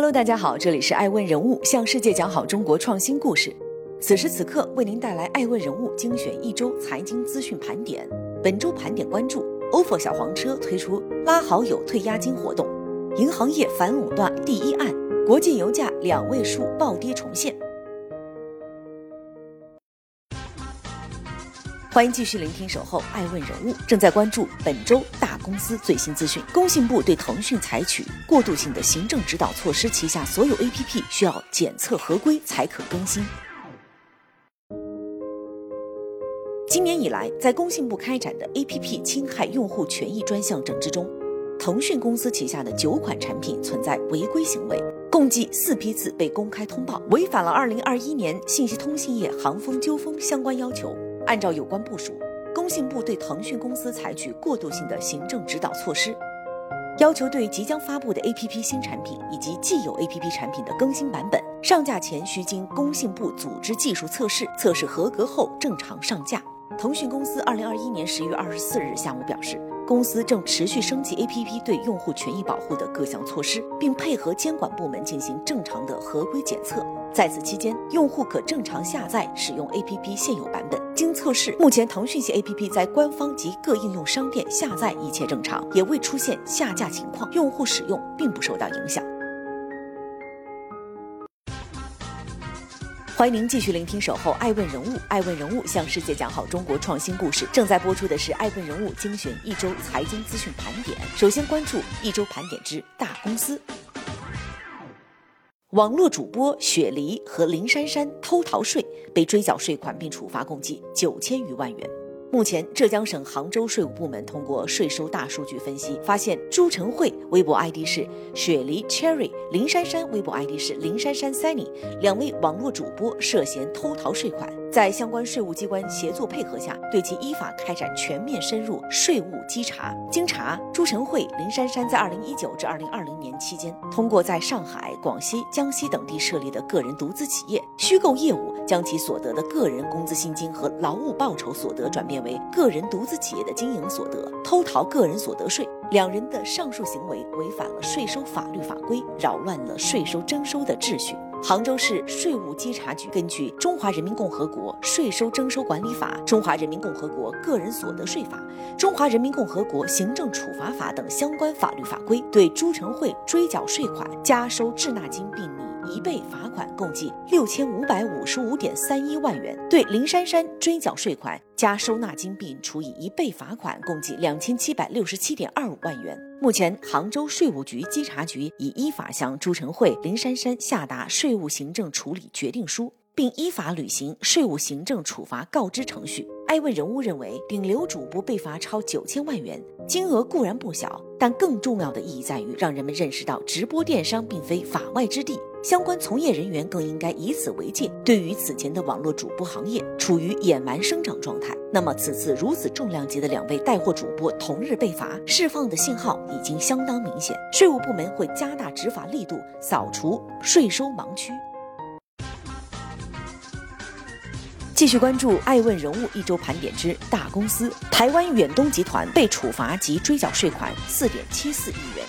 Hello，大家好，这里是爱问人物，向世界讲好中国创新故事。此时此刻为您带来爱问人物精选一周财经资讯盘点。本周盘点关注：ofo 小黄车推出拉好友退押金活动；银行业反垄断第一案；国际油价两位数暴跌重现。欢迎继续聆听《守候爱问人物》，正在关注本周大公司最新资讯。工信部对腾讯采取过渡性的行政指导措施，旗下所有 APP 需要检测合规才可更新。今年以来，在工信部开展的 APP 侵害用户权益专项整治中，腾讯公司旗下的九款产品存在违规行为，共计四批次被公开通报，违反了2021年信息通信业行风纠风相关要求。按照有关部署，工信部对腾讯公司采取过渡性的行政指导措施，要求对即将发布的 APP 新产品以及既有 APP 产品的更新版本上架前需经工信部组织技术测试，测试合格后正常上架。腾讯公司二零二一年十一月二十四日下午表示，公司正持续升级 APP 对用户权益保护的各项措施，并配合监管部门进行正常的合规检测。在此期间，用户可正常下载使用 APP 现有版本。经测试，目前腾讯系 APP 在官方及各应用商店下载一切正常，也未出现下架情况，用户使用并不受到影响。欢迎您继续聆听《守候爱问人物》，爱问人物向世界讲好中国创新故事。正在播出的是《爱问人物》精选一周财经资讯盘点。首先关注一周盘点之大公司。网络主播雪梨和林珊珊偷逃税，被追缴税款并处罚共计九千余万元。目前，浙江省杭州税务部门通过税收大数据分析，发现朱晨慧微博 ID 是雪梨 Cherry，林珊珊微博 ID 是林珊珊 Sunny，两位网络主播涉嫌偷逃税款，在相关税务机关协作配合下，对其依法开展全面深入税务稽查。经查，朱晨慧、林珊珊在二零一九至二零二零年期间，通过在上海、广西、江西等地设立的个人独资企业，虚构业务，将其所得的个人工资薪金和劳务报酬所得转变。为个人独资企业的经营所得，偷逃个人所得税。两人的上述行为违反了税收法律法规，扰乱了税收征收的秩序。杭州市税务稽查局根据《中华人民共和国税收征收管理法》《中华人民共和国个人所得税法》《中华人民共和国行政处罚法》等相关法律法规，对朱晨慧追缴税款、加收滞纳金并拟。一倍罚款共计六千五百五十五点三一万元，对林珊珊追缴税款加收纳金并处以一倍罚款共计两千七百六十七点二五万元。目前，杭州税务局稽查局已依法向朱晨慧、林珊珊下达税务行政处理决定书，并依法履行税务行政处罚告知程序。艾问人物认为，顶流主播被罚超九千万元，金额固然不小，但更重要的意义在于让人们认识到直播电商并非法外之地。相关从业人员更应该以此为戒。对于此前的网络主播行业处于野蛮生长状态，那么此次如此重量级的两位带货主播同日被罚，释放的信号已经相当明显。税务部门会加大执法力度，扫除税收盲区。继续关注爱问人物一周盘点之大公司，台湾远东集团被处罚及追缴税款四点七四亿元。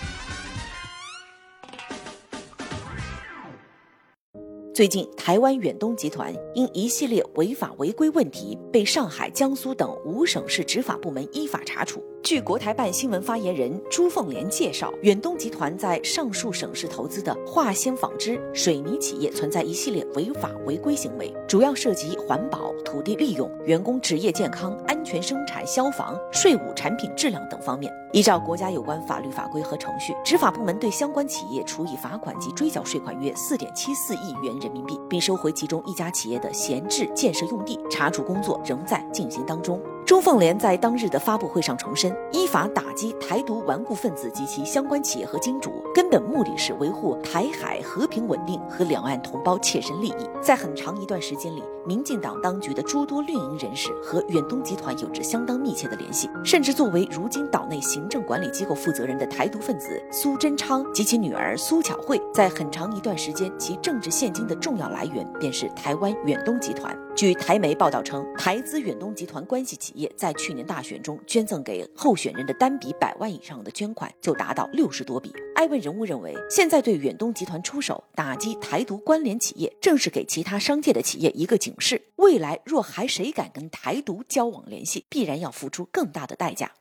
最近，台湾远东集团因一系列违法违规问题，被上海、江苏等五省市执法部门依法查处。据国台办新闻发言人朱凤莲介绍，远东集团在上述省市投资的化纤纺织、水泥企业存在一系列违法违规行为，主要涉及环保、土地利用、员工职业健康、安全生产、消防、税务、产品质量等方面。依照国家有关法律法规和程序，执法部门对相关企业处以罚款及追缴税款约四点七四亿元人民币，并收回其中一家企业的闲置建设用地，查处工作仍在进行当中。朱凤莲在当日的发布会上重申，依法打击台独顽固分子及其相关企业和金主，根本目的是维护台海和平稳定和两岸同胞切身利益。在很长一段时间里，民进党当局的诸多运营人士和远东集团有着相当密切的联系，甚至作为如今岛内行政管理机构负责人的台独分子苏贞昌及其女儿苏巧慧，在很长一段时间，其政治现金的重要来源便是台湾远东集团。据台媒报道称，台资远东集团关系企也在去年大选中捐赠给候选人的单笔百万以上的捐款就达到六十多笔。艾问人物认为，现在对远东集团出手打击台独关联企业，正是给其他商界的企业一个警示：未来若还谁敢跟台独交往联系，必然要付出更大的代价。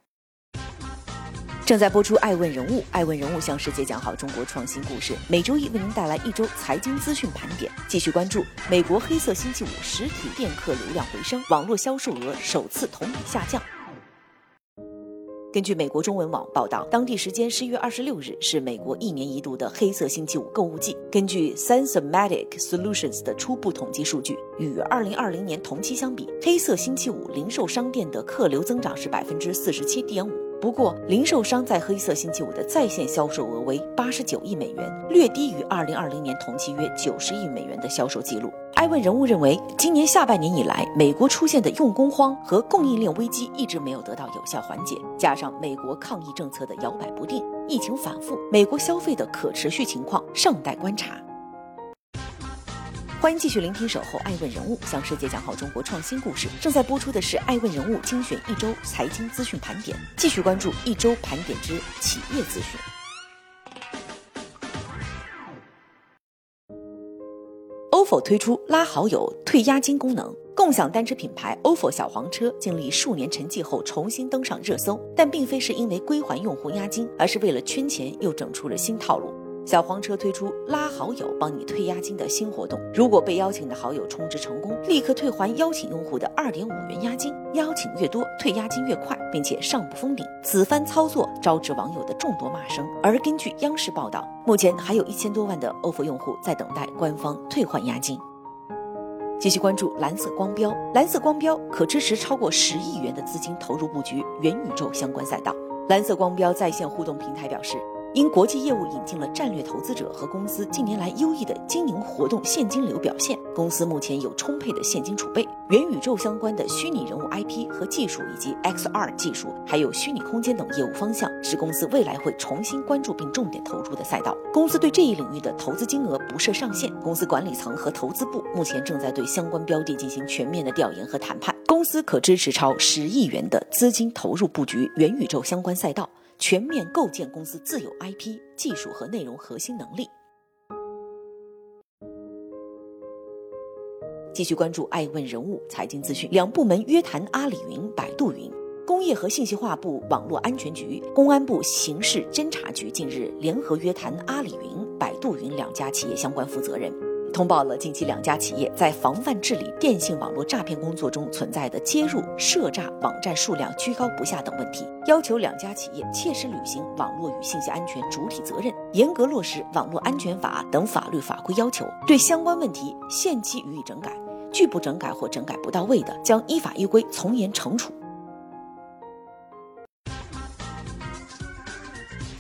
正在播出《爱问人物》，爱问人物向世界讲好中国创新故事。每周一为您带来一周财经资讯盘点，继续关注美国黑色星期五实体店客流量回升，网络销售额首次同比下降。根据美国中文网报道，当地时间十一月二十六日是美国一年一度的黑色星期五购物季。根据 Sensormatic Solutions 的初步统计数据，与二零二零年同期相比，黑色星期五零售商店的客流增长是百分之四十七点五。不过，零售商在黑色星期五的在线销售额为八十九亿美元，略低于二零二零年同期约九十亿美元的销售记录。艾问人物认为，今年下半年以来，美国出现的用工荒和供应链危机一直没有得到有效缓解，加上美国抗疫政策的摇摆不定，疫情反复，美国消费的可持续情况尚待观察。欢迎继续聆听《守候爱问人物》，向世界讲好中国创新故事。正在播出的是《爱问人物》精选一周财经资讯盘点，继续关注一周盘点之企业资讯。ofo 推出拉好友退押金功能，共享单车品牌 ofo 小黄车经历数年沉寂后重新登上热搜，但并非是因为归还用户押金，而是为了圈钱又整出了新套路。小黄车推出拉好友帮你退押金的新活动，如果被邀请的好友充值成功，立刻退还邀请用户的二点五元押金，邀请越多退押金越快，并且上不封顶。此番操作招致网友的众多骂声。而根据央视报道，目前还有一千多万的 ofo 用户在等待官方退还押金。继续关注蓝色光标，蓝色光标可支持超过十亿元的资金投入布局元宇宙相关赛道。蓝色光标在线互动平台表示。因国际业务引进了战略投资者和公司近年来优异的经营活动现金流表现，公司目前有充沛的现金储备。元宇宙相关的虚拟人物 IP 和技术，以及 XR 技术，还有虚拟空间等业务方向，是公司未来会重新关注并重点投入的赛道。公司对这一领域的投资金额不设上限。公司管理层和投资部目前正在对相关标的进行全面的调研和谈判。公司可支持超十亿元的资金投入布局元宇宙相关赛道。全面构建公司自有 IP、技术和内容核心能力。继续关注爱问人物财经资讯，两部门约谈阿里云、百度云。工业和信息化部网络安全局、公安部刑事侦查局近日联合约谈阿里云、百度云两家企业相关负责人。通报了近期两家企业在防范治理电信网络诈骗工作中存在的接入涉诈网站数量居高不下等问题，要求两家企业切实履行网络与信息安全主体责任，严格落实网络安全法等法律法规要求，对相关问题限期予以整改，拒不整改或整改不到位的，将依法依规从严惩处。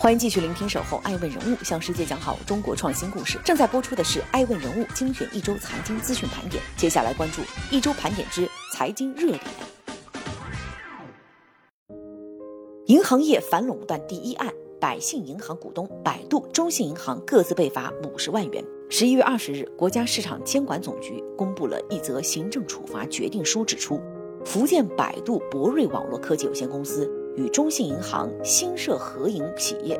欢迎继续聆听《守候爱问人物》，向世界讲好中国创新故事。正在播出的是《爱问人物》精选一周财经资讯盘点，接下来关注一周盘点之财经热点。银行业反垄断第一案，百信银行股东百度、中信银行各自被罚五十万元。十一月二十日，国家市场监管总局公布了一则行政处罚决定书，指出，福建百度博瑞网络科技有限公司。与中信银行新设合营企业，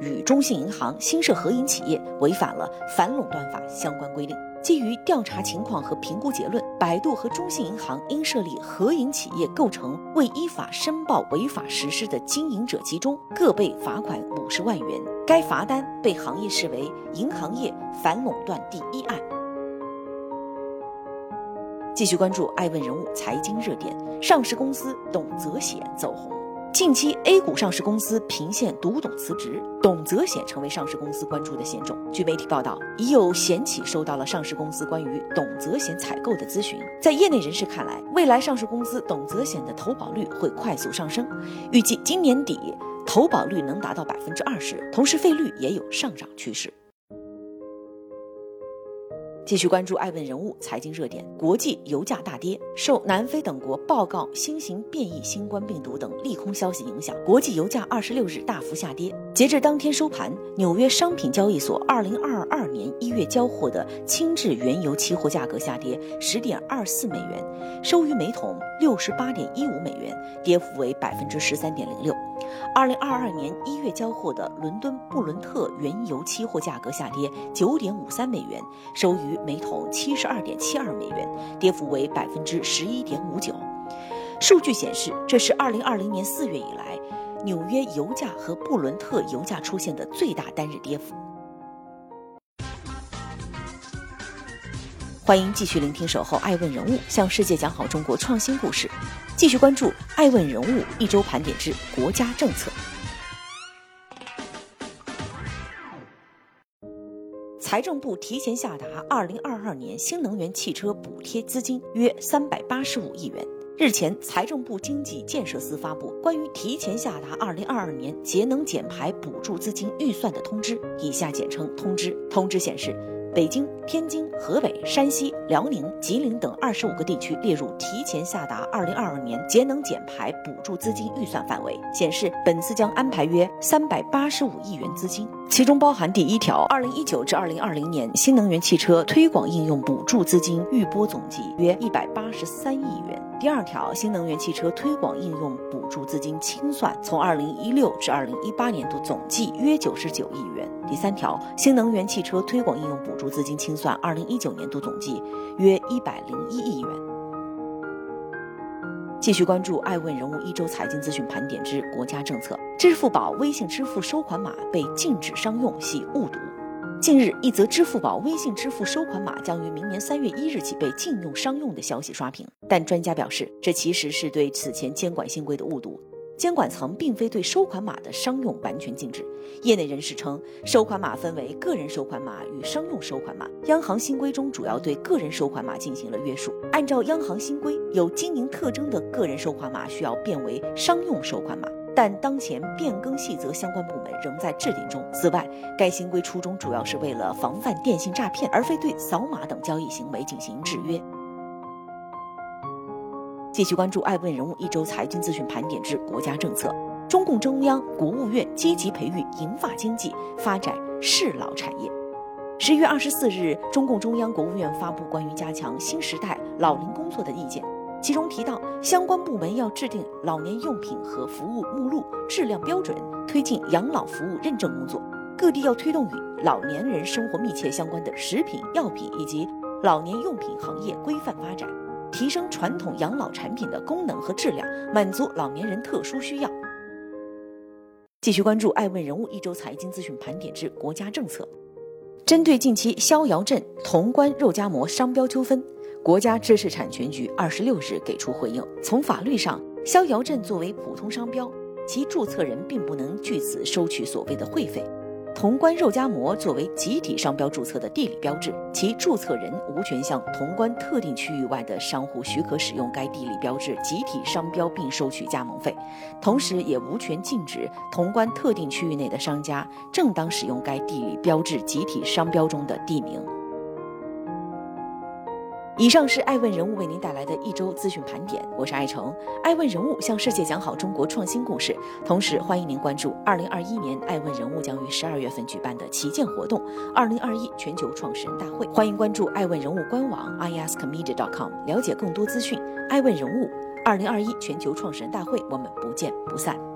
与中信银行新设合营企业违反了反垄断法相关规定。基于调查情况和评估结论，百度和中信银行因设立合营企业构成未依法申报违法实施的经营者集中，各被罚款五十万元。该罚单被行业视为银行业反垄断第一案。继续关注爱问人物财经热点，上市公司董泽显走红。近期，A 股上市公司频现独董辞职，董泽显成为上市公司关注的险种。据媒体报道，已有险企收到了上市公司关于董泽显采购的咨询。在业内人士看来，未来上市公司董泽显的投保率会快速上升，预计今年底投保率能达到百分之二十，同时费率也有上涨趋势。继续关注爱问人物财经热点，国际油价大跌，受南非等国报告新型变异新冠病毒等利空消息影响，国际油价二十六日大幅下跌。截至当天收盘，纽约商品交易所二零二二年一月交货的轻质原油期货价格下跌十点二四美元，收于每桶六十八点一五美元，跌幅为百分之十三点零六。二零二二年一月交货的伦敦布伦特原油期货价格下跌九点五三美元，收于每桶七十二点七二美元，跌幅为百分之十一点五九。数据显示，这是二零二零年四月以来纽约油价和布伦特油价出现的最大单日跌幅。欢迎继续聆听《守候爱问人物》，向世界讲好中国创新故事。继续关注《爱问人物》一周盘点之国家政策。财政部提前下达二零二二年新能源汽车补贴资金约三百八十五亿元。日前，财政部经济建设司发布关于提前下达二零二二年节能减排补助资金预算的通知（以下简称通知）。通知显示。北京、天津、河北、山西、辽宁、吉林等二十五个地区列入提前下达二零二二年节能减排补助资金预算范围，显示本次将安排约三百八十五亿元资金，其中包含第一条二零一九至二零二零年新能源汽车推广应用补助资金预拨总计约一百八十三亿元。第二条，新能源汽车推广应用补助资金清算从二零一六至二零一八年度总计约九十九亿元。第三条，新能源汽车推广应用补助资金清算二零一九年度总计约一百零一亿元。继续关注爱问人物一周财经资讯盘点之国家政策，支付宝微信支付收款码被禁止商用系误读。近日，一则支付宝微信支付收款码将于明年三月一日起被禁用商用的消息刷屏，但专家表示，这其实是对此前监管新规的误读。监管层并非对收款码的商用完全禁止。业内人士称，收款码分为个人收款码与商用收款码，央行新规中主要对个人收款码进行了约束。按照央行新规，有经营特征的个人收款码需要变为商用收款码。但当前变更细则相关部门仍在制定中。此外，该新规初衷主要是为了防范电信诈骗，而非对扫码等交易行为进行制约。继续关注爱问人物一周财经资讯盘点之国家政策。中共中央、国务院积极培育银发经济，发展适老产业。十月二十四日，中共中央、国务院发布关于加强新时代老龄工作的意见。其中提到，相关部门要制定老年用品和服务目录质量标准，推进养老服务认证工作。各地要推动与老年人生活密切相关的食品药品以及老年用品行业规范发展，提升传统养老产品的功能和质量，满足老年人特殊需要。继续关注爱问人物一周财经资讯盘点之国家政策，针对近期逍遥镇潼关肉夹馍商标纠纷。国家知识产权局二十六日给出回应。从法律上，逍遥镇作为普通商标，其注册人并不能据此收取所谓的会费。潼关肉夹馍作为集体商标注册的地理标志，其注册人无权向潼关特定区域外的商户许可使用该地理标志集体商标并收取加盟费，同时也无权禁止潼关特定区域内的商家正当使用该地理标志集体商标中的地名。以上是爱问人物为您带来的一周资讯盘点，我是爱成。爱问人物向世界讲好中国创新故事，同时欢迎您关注二零二一年爱问人物将于十二月份举办的旗舰活动——二零二一全球创始人大会。欢迎关注爱问人物官网 iaskmedia.com，了解更多资讯。爱问人物二零二一全球创始人大会，我们不见不散。